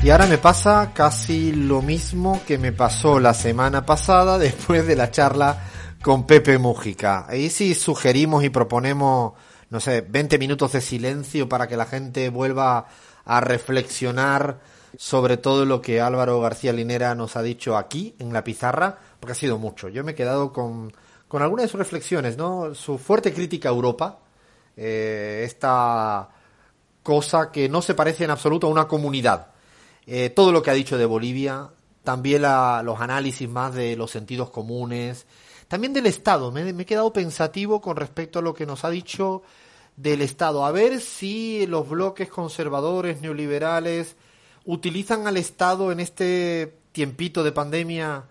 y ahora me pasa casi lo mismo que me pasó la semana pasada después de la charla con Pepe Mújica. Ahí sí sugerimos y proponemos, no sé, 20 minutos de silencio para que la gente vuelva a reflexionar sobre todo lo que Álvaro García Linera nos ha dicho aquí en la pizarra, porque ha sido mucho. Yo me he quedado con, con algunas de sus reflexiones, ¿no? Su fuerte crítica a Europa, eh, esta cosa que no se parece en absoluto a una comunidad. Eh, todo lo que ha dicho de Bolivia, también los análisis más de los sentidos comunes, también del Estado. Me, he quedado pensativo con respecto a lo que nos ha dicho del Estado. A ver si los bloques conservadores, neoliberales, utilizan al Estado en este tiempito de pandemia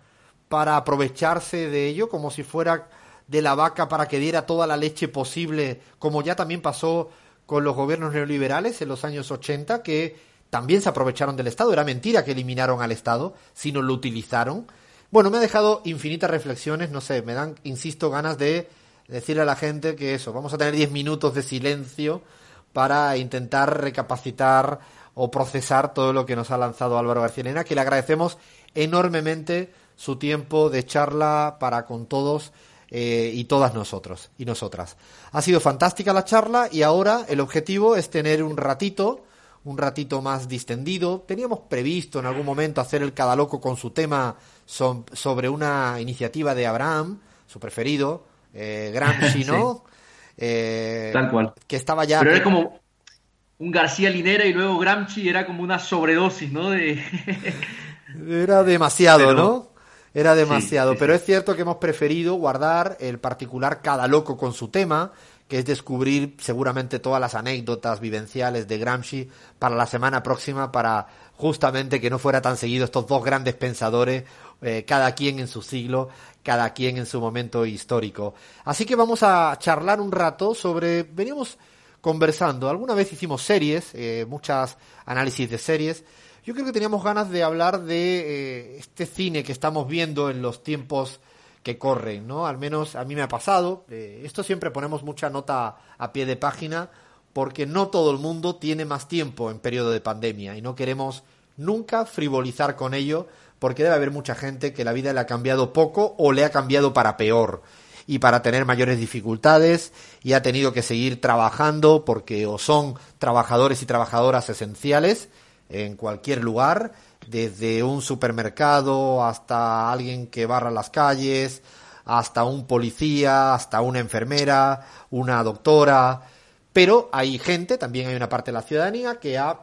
para aprovecharse de ello, como si fuera de la vaca para que diera toda la leche posible, como ya también pasó con los gobiernos neoliberales en los años 80 que también se aprovecharon del Estado. Era mentira que eliminaron al Estado, sino lo utilizaron. Bueno, me ha dejado infinitas reflexiones, no sé, me dan, insisto, ganas de decirle a la gente que eso, vamos a tener 10 minutos de silencio para intentar recapacitar o procesar todo lo que nos ha lanzado Álvaro García Lena, que le agradecemos enormemente su tiempo de charla para con todos eh, y todas nosotros y nosotras. Ha sido fantástica la charla y ahora el objetivo es tener un ratito, un ratito más distendido. Teníamos previsto en algún momento hacer el cada loco con su tema sobre una iniciativa de Abraham, su preferido, eh, Gramsci, ¿no? Eh, Tal cual. Que estaba ya. Pero era como un García Linera y luego Gramsci era como una sobredosis, ¿no? De... era demasiado, ¿no? Era demasiado, pero es cierto que hemos preferido guardar el particular cada loco con su tema, que es descubrir seguramente todas las anécdotas vivenciales de Gramsci para la semana próxima, para justamente que no fuera tan seguido estos dos grandes pensadores, eh, cada quien en su siglo, cada quien en su momento histórico. Así que vamos a charlar un rato sobre, veníamos conversando, alguna vez hicimos series, eh, muchas análisis de series, yo creo que teníamos ganas de hablar de eh, este cine que estamos viendo en los tiempos que corren, ¿no? Al menos a mí me ha pasado. Eh, esto siempre ponemos mucha nota a pie de página porque no todo el mundo tiene más tiempo en periodo de pandemia y no queremos nunca frivolizar con ello porque debe haber mucha gente que la vida le ha cambiado poco o le ha cambiado para peor y para tener mayores dificultades y ha tenido que seguir trabajando porque o son trabajadores y trabajadoras esenciales en cualquier lugar, desde un supermercado hasta alguien que barra las calles, hasta un policía, hasta una enfermera, una doctora, pero hay gente, también hay una parte de la ciudadanía que ha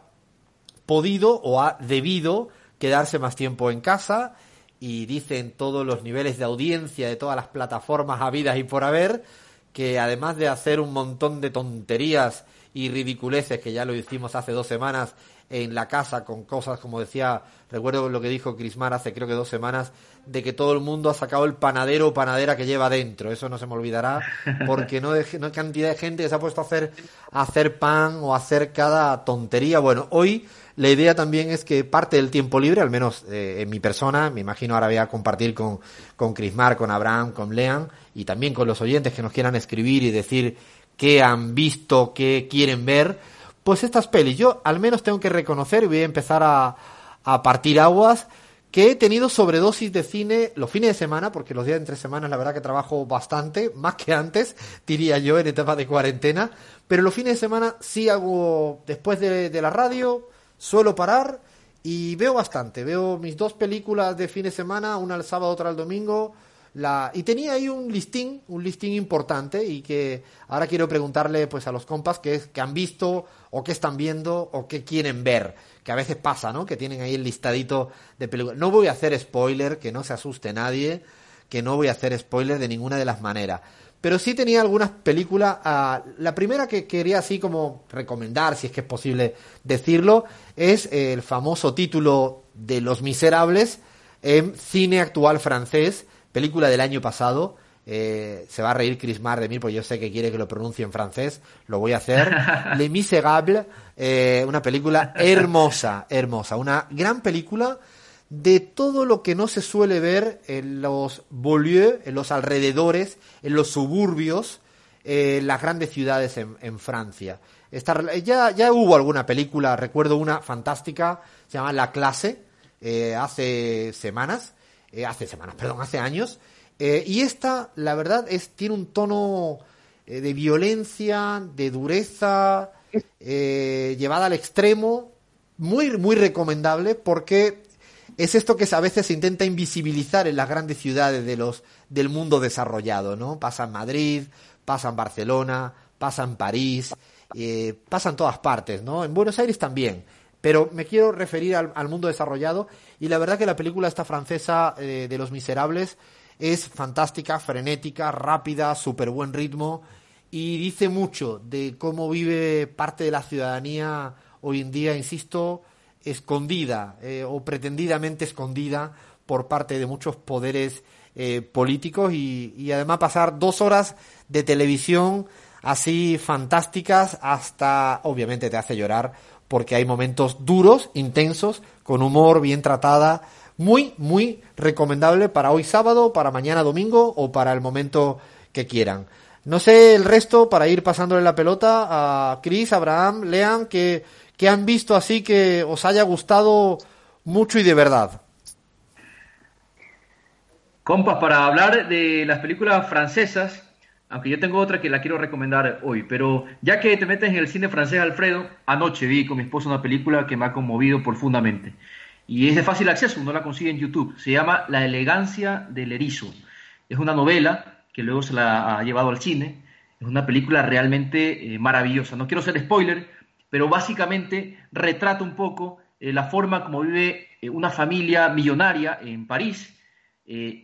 podido o ha debido quedarse más tiempo en casa y dicen todos los niveles de audiencia de todas las plataformas habidas y por haber que además de hacer un montón de tonterías y ridiculeces que ya lo hicimos hace dos semanas en la casa con cosas como decía, recuerdo lo que dijo Crismar hace creo que dos semanas, de que todo el mundo ha sacado el panadero o panadera que lleva dentro. Eso no se me olvidará, porque no, no hay cantidad de gente que se ha puesto a hacer, a hacer pan o a hacer cada tontería. Bueno, hoy la idea también es que parte del tiempo libre, al menos eh, en mi persona, me imagino ahora voy a compartir con, con Crismar, con Abraham, con Lean y también con los oyentes que nos quieran escribir y decir qué han visto, qué quieren ver pues estas pelis, yo al menos tengo que reconocer, y voy a empezar a, a partir aguas, que he tenido sobredosis de cine los fines de semana, porque los días entre semanas la verdad que trabajo bastante, más que antes, diría yo, en etapa de cuarentena, pero los fines de semana sí hago, después de, de la radio, suelo parar y veo bastante, veo mis dos películas de fin de semana, una el sábado, otra el domingo, la, y tenía ahí un listing, un listing importante y que ahora quiero preguntarle pues a los compas que, que han visto o qué están viendo o qué quieren ver, que a veces pasa, ¿no? Que tienen ahí el listadito de películas. No voy a hacer spoiler, que no se asuste nadie, que no voy a hacer spoiler de ninguna de las maneras. pero sí tenía algunas películas. Ah, la primera que quería así como recomendar, si es que es posible decirlo, es el famoso título de Los Miserables en cine actual francés, película del año pasado. Eh, se va a reír Chris Mar de mí, porque yo sé que quiere que lo pronuncie en francés, lo voy a hacer. Les Miserables, eh, una película hermosa, hermosa, una gran película de todo lo que no se suele ver en los banlieues, en los alrededores, en los suburbios, en las grandes ciudades en, Francia. ya, ya hubo alguna película, recuerdo una fantástica, se llama La clase, eh, hace semanas, eh, hace semanas, perdón, hace años, eh, y esta, la verdad, es, tiene un tono de violencia, de dureza, llevada al extremo, muy, muy recomendable porque es esto que a veces se intenta invisibilizar en las grandes ciudades de los, del mundo desarrollado, ¿no? Pasa en Madrid, pasa en Barcelona, pasa en París, eh, pasa en todas partes, ¿no? En Buenos Aires también. Pero me quiero referir al, mundo desarrollado y la verdad que la película esta francesa eh, de Los Miserables es fantástica, frenética, rápida, súper buen ritmo y dice mucho de cómo vive parte de la ciudadanía hoy en día, insisto, escondida eh, o pretendidamente escondida por parte de muchos poderes eh, políticos y, además pasar dos horas de televisión así fantásticas hasta obviamente te hace llorar porque hay momentos duros, intensos, con humor bien tratada, muy, muy recomendable para hoy sábado, para mañana domingo o para el momento que quieran. No sé el resto para ir pasándole la pelota a Chris, Abraham, Lean, que que han visto así que os haya gustado mucho y de verdad. Compas, para hablar de las películas francesas, aunque yo tengo otra que la quiero recomendar hoy, pero ya que te metes en el cine francés, Alfredo, anoche vi con mi esposa una película que me ha conmovido profundamente. Y es de fácil acceso, uno la consigue en YouTube. Se llama La elegancia del erizo. Es una novela que luego se la ha llevado al cine. Es una película realmente eh, maravillosa. No quiero ser spoiler, pero básicamente retrata un poco eh, la forma como vive eh, una familia millonaria en París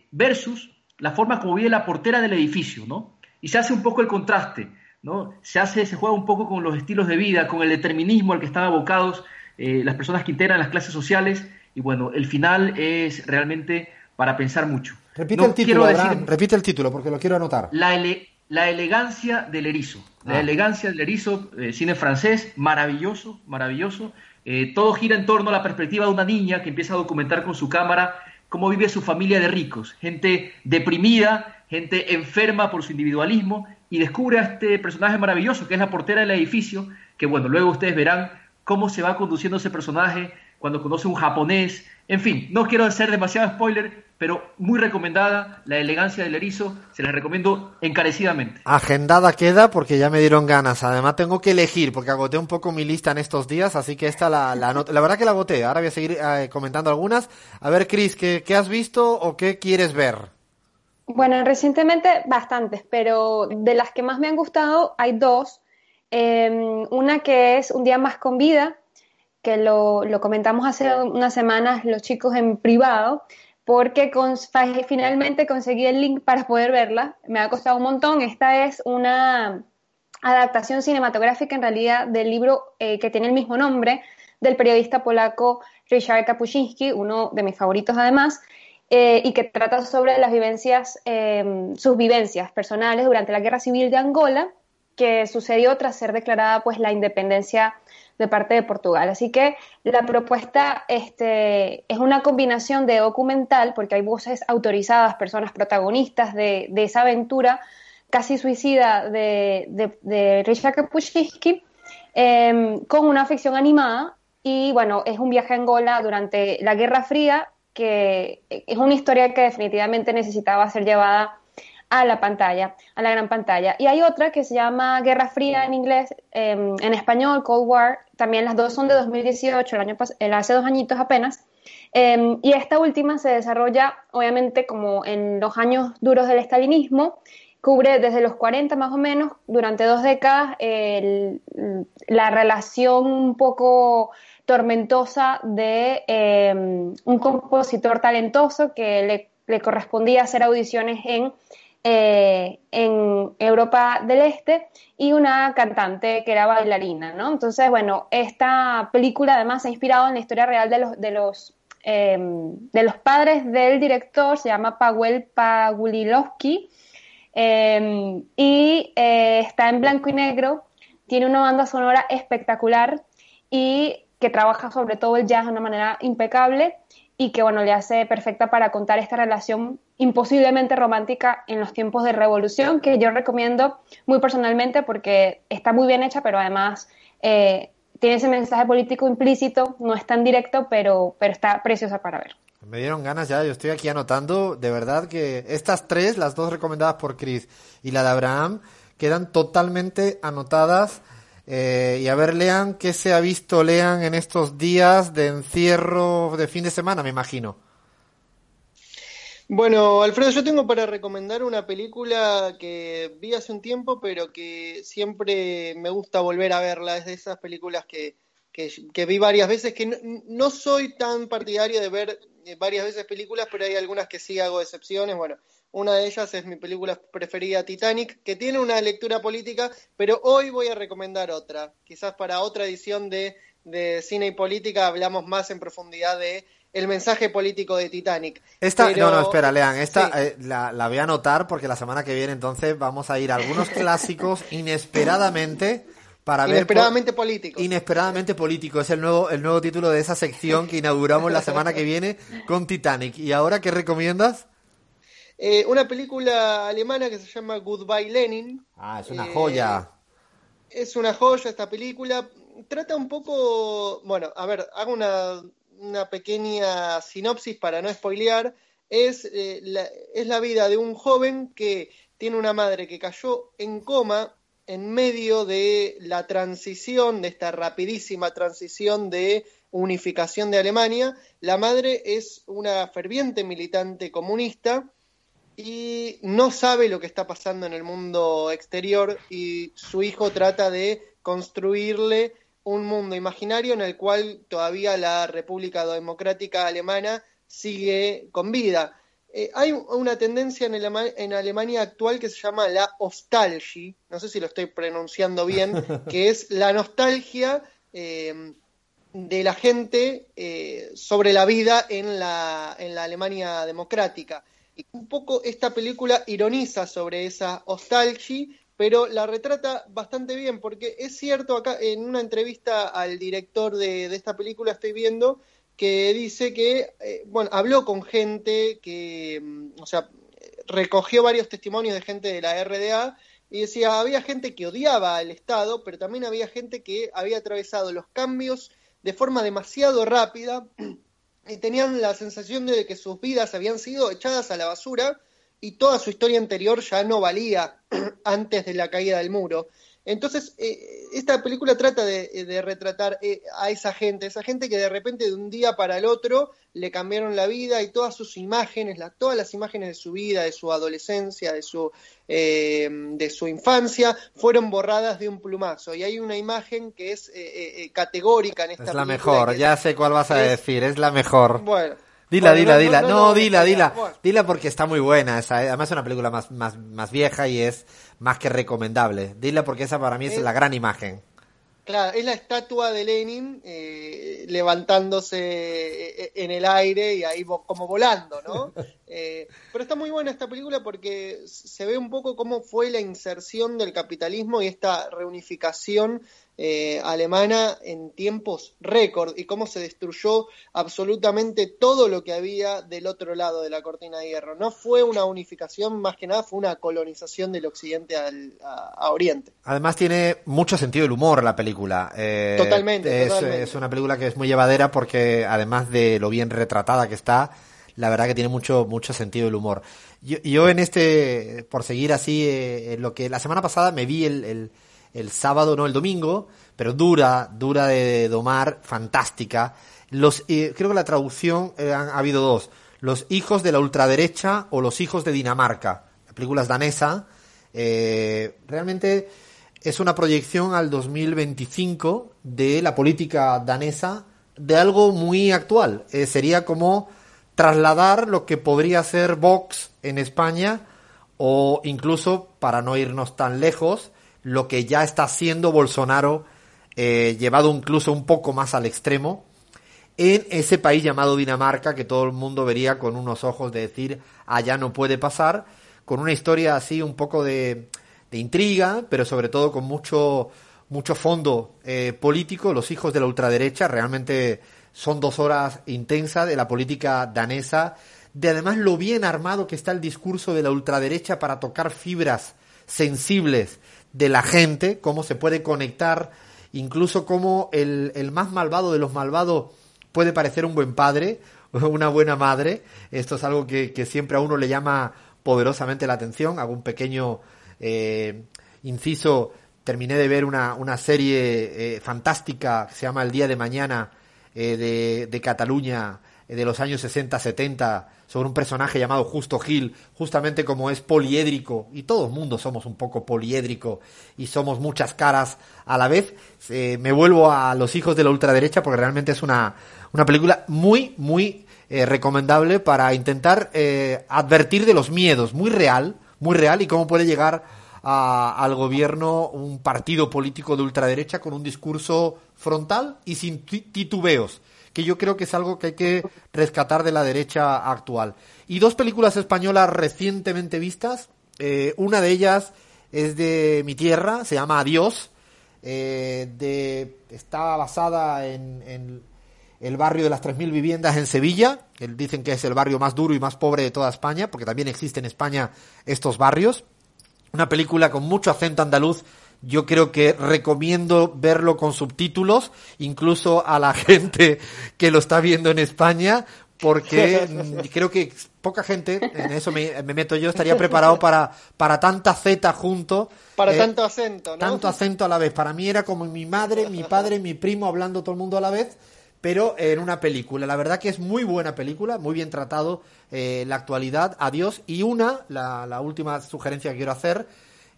versus la forma como vive la portera del edificio, ¿no? Y se hace un poco el contraste, ¿no? Se hace, se juega un poco con los estilos de vida, con el determinismo al que están abocados las personas que integran las clases sociales, y bueno, el final es realmente para pensar mucho. Repite el título, repite el título porque lo quiero anotar. La, la elegancia del erizo. La ah. elegancia del erizo, eh, cine francés, maravilloso, maravilloso. Eh, todo gira en torno a la perspectiva de una niña que empieza a documentar con su cámara cómo vive su familia de ricos, gente deprimida, gente enferma por su individualismo, y descubre a este personaje maravilloso que es la portera del edificio, que bueno, luego ustedes verán cómo se va conduciendo ese personaje cuando conoce un japonés. En fin, no quiero hacer demasiado spoiler, pero muy recomendada, La elegancia del erizo, se la recomiendo encarecidamente. Agendada queda porque ya me dieron ganas. Además tengo que elegir porque agoté un poco mi lista en estos días, así que esta la, la, la verdad que la agoté. Ahora voy a seguir eh, comentando algunas. A ver, Cris, ¿qué, ¿qué has visto o qué quieres ver? Bueno, recientemente bastantes, pero de las que más me han gustado hay dos. Em, una que es Un día más con vida, que lo, lo comentamos hace unas semanas los chicos en privado porque finalmente conseguí el link para poder verla. Me ha costado un montón. Esta es una adaptación cinematográfica en realidad del libro eh, que tiene el mismo nombre del periodista polaco Ryszard Kapuscinski, uno de mis favoritos además, eh, y que trata sobre las vivencias, em, sus vivencias personales durante la Guerra Civil de Angola, que sucedió tras ser declarada pues la independencia de parte de Portugal. Así que la propuesta este, es una combinación de documental, porque hay voces autorizadas, personas protagonistas de, esa aventura casi suicida de, Richard Kapuscinski, em, con una ficción animada. Y bueno, es un viaje a Angola durante la Guerra Fría, que es una historia que definitivamente necesitaba ser llevada a la pantalla, a la gran pantalla. Y hay otra que se llama Guerra Fría en inglés, em, en español, Cold War. También las dos son de 2018, el año hace dos añitos apenas. Em, y esta última se desarrolla, obviamente, como en los años duros del estalinismo. Cubre desde los 40 más o menos, durante dos décadas, la relación un poco tormentosa de em, un compositor talentoso que le, correspondía hacer audiciones en eh, en Europa del Este y una cantante que era bailarina, ¿no? Entonces, bueno, esta película además se ha inspirado en la historia real de los, de los, em, de los padres del director, se llama Paweł Pawlilowski, em, y eh, está en blanco y negro, tiene una banda sonora espectacular y que trabaja sobre todo el jazz de una manera impecable y que bueno, le hace perfecta para contar esta relación imposiblemente romántica en los tiempos de revolución, que yo recomiendo muy personalmente porque está muy bien hecha, pero además eh, tiene ese mensaje político implícito, no es tan directo, pero, pero está preciosa para ver. Me dieron ganas ya, yo estoy aquí anotando, de verdad que estas tres, las dos recomendadas por Chris y la de Abraham, quedan totalmente anotadas eh, y a ver, lean qué se ha visto, lean en estos días de encierro de fin de semana, me imagino. Bueno, Alfredo, yo tengo para recomendar una película que vi hace un tiempo, pero que siempre me gusta volver a verla. Es de esas películas que, que, vi varias veces, que no, soy tan partidario de ver eh, varias veces películas, pero hay algunas que sí hago excepciones. Bueno, una de ellas es mi película preferida, Titanic, que tiene una lectura política, pero hoy voy a recomendar otra. Quizás para otra edición de, cine y política hablamos más en profundidad de el mensaje político de Titanic. Esta, no, no, espera, lean, esta eh, la, la, voy a anotar porque la semana que viene entonces vamos a ir a algunos clásicos inesperadamente para inesperadamente político. Inesperadamente político es el nuevo el nuevo título de esa sección que inauguramos la semana que viene con Titanic. ¿Y ahora qué recomiendas? Eh, una película alemana que se llama Goodbye Lenin. Ah, es una joya. Eh, es una joya esta película. Trata un poco, bueno, a ver, hago una, pequeña sinopsis para no spoilear. Es, eh, la, es la vida de un joven que tiene una madre que cayó en coma en medio de la transición, de esta rapidísima transición de unificación de Alemania. La madre es una ferviente militante comunista y no sabe lo que está pasando en el mundo exterior y su hijo trata de construirle un mundo imaginario en el cual todavía la República Democrática Alemana sigue con vida. Eh, hay una tendencia en, en, Alemania actual que se llama la Ostalgie, no sé si lo estoy pronunciando bien, que es la nostalgia eh, de la gente eh, sobre la vida en la, en la Alemania democrática. Un poco esta película ironiza sobre esa nostalgia, pero la retrata bastante bien, porque es cierto, acá en una entrevista al director de, esta película estoy viendo que dice que, eh, bueno, habló con gente que, mm, o sea, recogió varios testimonios de gente de la RDA y decía, había gente que odiaba al Estado, pero también había gente que había atravesado los cambios de forma demasiado rápida y tenían la sensación de que sus vidas habían sido echadas a la basura y toda su historia anterior ya no valía antes de la caída del muro. Entonces, eh, esta película trata de, retratar eh, a esa gente, esa gente que de repente de un día para el otro le cambiaron la vida y todas sus imágenes, todas las imágenes de su vida, de su adolescencia, de su, eh, de su infancia, fueron borradas de un plumazo. Y hay una imagen que es categórica en esta película. Es la mejor, ya sé cuál vas a decir, es la mejor. Bueno. Dila, dila, dila. No, dila, dila. Dila porque está muy buena. además es una película más, más, más vieja y es más que recomendable. Dile porque esa para mí es, la gran imagen. Claro, es la estatua de Lenin eh, levantándose eh, en el aire y ahí como volando, ¿no? Eh, pero está muy buena esta película porque se ve un poco cómo fue la inserción del capitalismo y esta reunificación eh, alemana en tiempos récord y cómo se destruyó absolutamente todo lo que había del otro lado de la cortina de hierro. No fue una unificación, más que nada fue una colonización del occidente al, a, oriente. Además tiene mucho sentido el humor la película. Eh, totalmente, es, una película que es muy llevadera porque además de lo bien retratada que está, la verdad que tiene mucho, mucho sentido el humor. Yo, en este, por seguir así, eh, lo que la semana pasada me vi el el sábado, no el domingo, pero dura, dura de domar, fantástica. Los, eh, creo que la traducción eh, ha habido dos. Los hijos de la ultraderecha o los hijos de Dinamarca. La película es danesa. Eh, realmente es una proyección al 2025 de la política danesa de algo muy actual. sería como trasladar lo que podría ser Vox en España o incluso, para no irnos tan lejos, lo que ya está haciendo Bolsonaro, eh, llevado incluso un poco más al extremo, en ese país llamado Dinamarca, que todo el mundo vería con unos ojos de decir, allá no puede pasar, con una historia así un poco de, de intriga, pero sobre todo con mucho, mucho fondo eh, político. Los hijos de la ultraderecha realmente son dos horas intensas de la política danesa, de además lo bien armado que está el discurso de la ultraderecha para tocar fibras sensibles de la gente, cómo se puede conectar, incluso cómo el, el más malvado de los malvados puede parecer un buen padre, una buena madre. Esto es algo que, que siempre a uno le llama poderosamente la atención. Hago un pequeño eh, inciso. Terminé de ver una, una serie eh, fantástica que se llama El Día de Mañana eh, de, de Cataluña eh, de los años 60-70 sobre un personaje llamado Justo Gil, justamente como es poliédrico, y todo el mundo somos un poco poliédrico y somos muchas caras a la vez, eh, me vuelvo a Los hijos de la ultraderecha porque realmente es una, una película muy, muy recomendable para intentar advertir de los miedos, muy real, muy real, y cómo puede llegar a, al gobierno un partido político de ultraderecha con un discurso frontal y sin titubeos que yo creo que es algo que hay que rescatar de la derecha actual. Y dos películas españolas recientemente vistas, eh, una de ellas es de mi tierra, se llama Adiós, eh, de, está basada en, en, el barrio de las 3.000 viviendas en Sevilla, dicen que es el barrio más duro y más pobre de toda España, porque también existen en España estos barrios. Una película con mucho acento andaluz yo creo que recomiendo verlo con subtítulos, incluso a la gente que lo está viendo en España, porque creo que poca gente, en eso me, me, meto yo, estaría preparado para, para tanta Z junto. Para eh, tanto acento, ¿no? Tanto acento a la vez. Para mí era como mi madre, mi padre, mi primo hablando todo el mundo a la vez, pero en una película. La verdad que es muy buena película, muy bien tratado eh, la actualidad. Adiós. Y una, la, la última sugerencia que quiero hacer,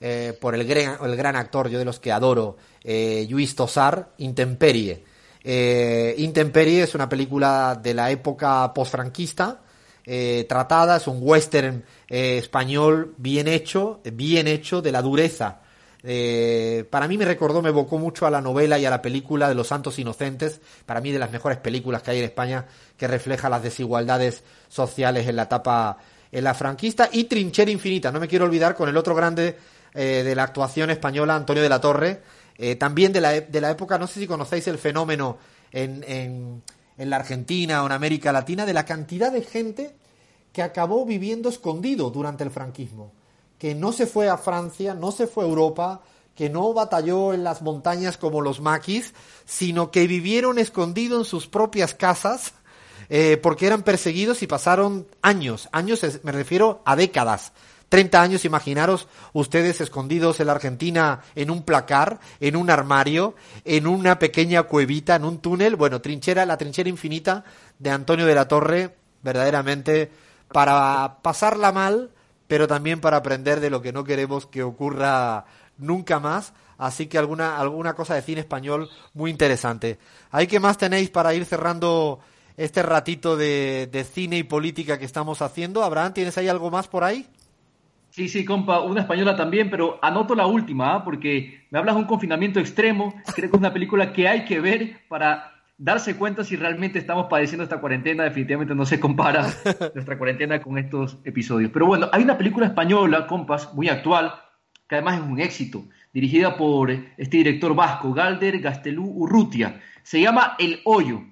eh, por el gran, actor, yo de los que adoro, eh, Luis Tosar, Intemperie. Eh, Intemperie es una película de la época postfranquista, eh, tratada, es un western español bien hecho, bien hecho, de la dureza. Para mí me recordó, me evocó mucho a la novela y a la película de Los Santos Inocentes, para mí de las mejores películas que hay en España, que refleja las desigualdades sociales en la etapa en la franquista y Trinchera Infinita. No me quiero olvidar con el otro grande eh, de la actuación española, Antonio de la Torre, eh, también de la, de la época, no sé si conocéis el fenómeno en, en, en la Argentina o en América Latina, de la cantidad de gente que acabó viviendo escondido durante el franquismo, que no se fue a Francia, no se fue a Europa, que no batalló en las montañas como los maquis, sino que vivieron escondidos en sus propias casas, eh, porque eran perseguidos y pasaron años, años, me refiero a décadas, 30 años, imaginaros ustedes escondidos en la Argentina en un placar, en un armario, en una pequeña cuevita, en un túnel. Bueno, trinchera, la trinchera infinita de Antonio de la Torre, verdaderamente para pasarla mal, pero también para aprender de lo que no queremos que ocurra nunca más. Así que alguna, alguna cosa de cine español muy interesante. ¿Hay qué más tenéis para ir cerrando este ratito de, de cine y política que estamos haciendo? Abraham, ¿tienes ahí algo más por ahí? Sí, sí, compa, una española también, pero anoto la última, ¿eh? porque me hablas de un confinamiento extremo, creo que es una película que hay que ver para darse cuenta si realmente estamos padeciendo esta cuarentena, definitivamente no se compara nuestra cuarentena con estos episodios. Pero bueno, hay una película española, compas, muy actual, que además es un éxito, dirigida por este director vasco, Galder Gastelú Urrutia. Se llama El Hoyo.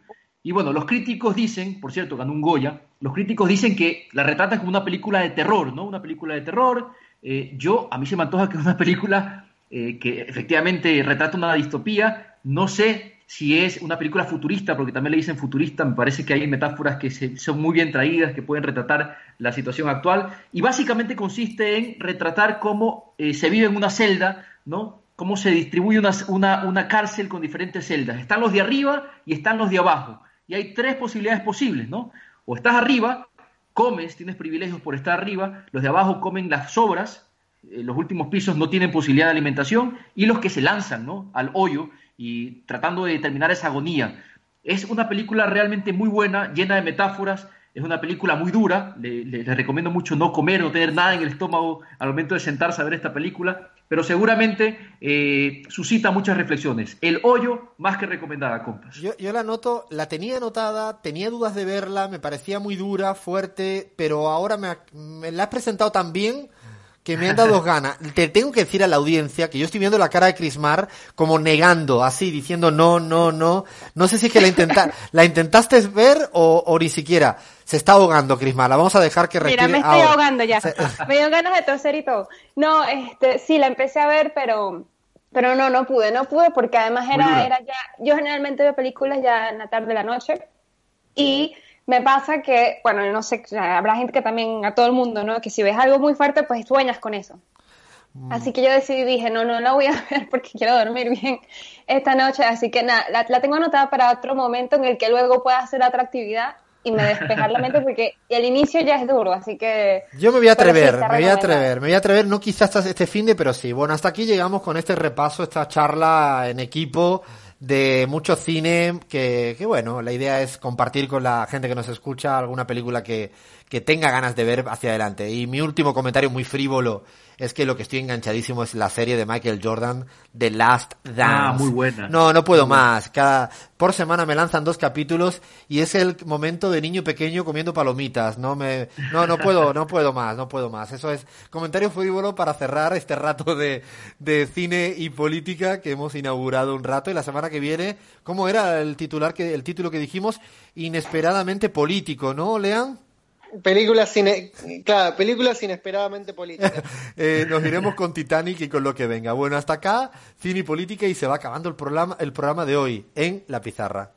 Y bueno, los críticos dicen, por cierto, ganó un Goya, los críticos dicen que la retratan como una película de terror, ¿no? Una película de terror. Eh, yo, a mí se me antoja que es una película eh, que efectivamente retrata una distopía. No sé si es una película futurista, porque también le dicen futurista, me parece que hay metáforas que se, son muy bien traídas, que pueden retratar la situación actual. Y básicamente consiste en retratar cómo eh, se vive en una celda, ¿no? Cómo se distribuye una, una, una cárcel con diferentes celdas. Están los de arriba y están los de abajo y hay tres posibilidades posibles, ¿no? O estás arriba, comes, tienes privilegios por estar arriba, los de abajo comen las sobras, eh, los últimos pisos no tienen posibilidad de alimentación, y los que se lanzan, ¿no? Al hoyo y tratando de determinar esa agonía. Es una película realmente muy buena, llena de metáforas, Es una película muy dura, les recomiendo mucho no comer, no tener nada en el estómago al momento de sentarse a ver esta película, pero seguramente eh, suscita muchas reflexiones. El hoyo, más que recomendada, compas. Yo, la noto, la tenía anotada, tenía dudas de verla, me parecía muy dura, fuerte, pero ahora me, me la has presentado tan bien que me han dado ganas. Te tengo que decir a la audiencia que yo estoy viendo la cara de Crismar como negando, así, diciendo no, no, no. No sé si es que la, intenta la intentaste ver o, o, ni siquiera. Se está ahogando, Crismar. La vamos a dejar que respire. Mira, me estoy ahogando ya. me dio ganas de toser y todo. No, este, sí, la empecé a ver, pero, pero no, no pude, no pude porque además era, era ya, yo generalmente veo películas ya en la tarde de la noche y me pasa que, bueno, no sé, habrá gente que también, a todo el mundo, ¿no? Que si ves algo muy fuerte, pues sueñas con eso. Mm. Así que yo decidí, dije, no, no la voy a ver porque quiero dormir bien esta noche. Así que nada, la, tengo anotada para otro momento en el que luego pueda hacer otra actividad y me despejar la mente porque el inicio ya es duro, así que... Yo me voy a atrever, me voy a atrever, me voy a atrever, no quizás este fin de, pero sí. Bueno, hasta aquí llegamos con este repaso, esta charla en equipo de mucho cine que, que, bueno, la idea es compartir con la gente que nos escucha alguna película que, que tenga ganas de ver hacia adelante. Y mi último comentario muy frívolo es que lo que estoy enganchadísimo es la serie de Michael Jordan, The Last Dance. Ah, muy buena. No, no puedo más. Cada, por semana me lanzan dos capítulos y es el momento de niño pequeño comiendo palomitas. No me, no, no puedo, no puedo más, no puedo más. Eso es comentario frívolo para cerrar este rato de, de cine y política que hemos inaugurado un rato y la semana que viene, ¿cómo era el titular que, el título que dijimos? Inesperadamente político, ¿no, Lean? Películas, claro, películas inesperadamente políticas. eh, nos iremos con Titanic y con lo que venga. Bueno, hasta acá, cine y política y se va acabando el programa, el programa de hoy en La Pizarra.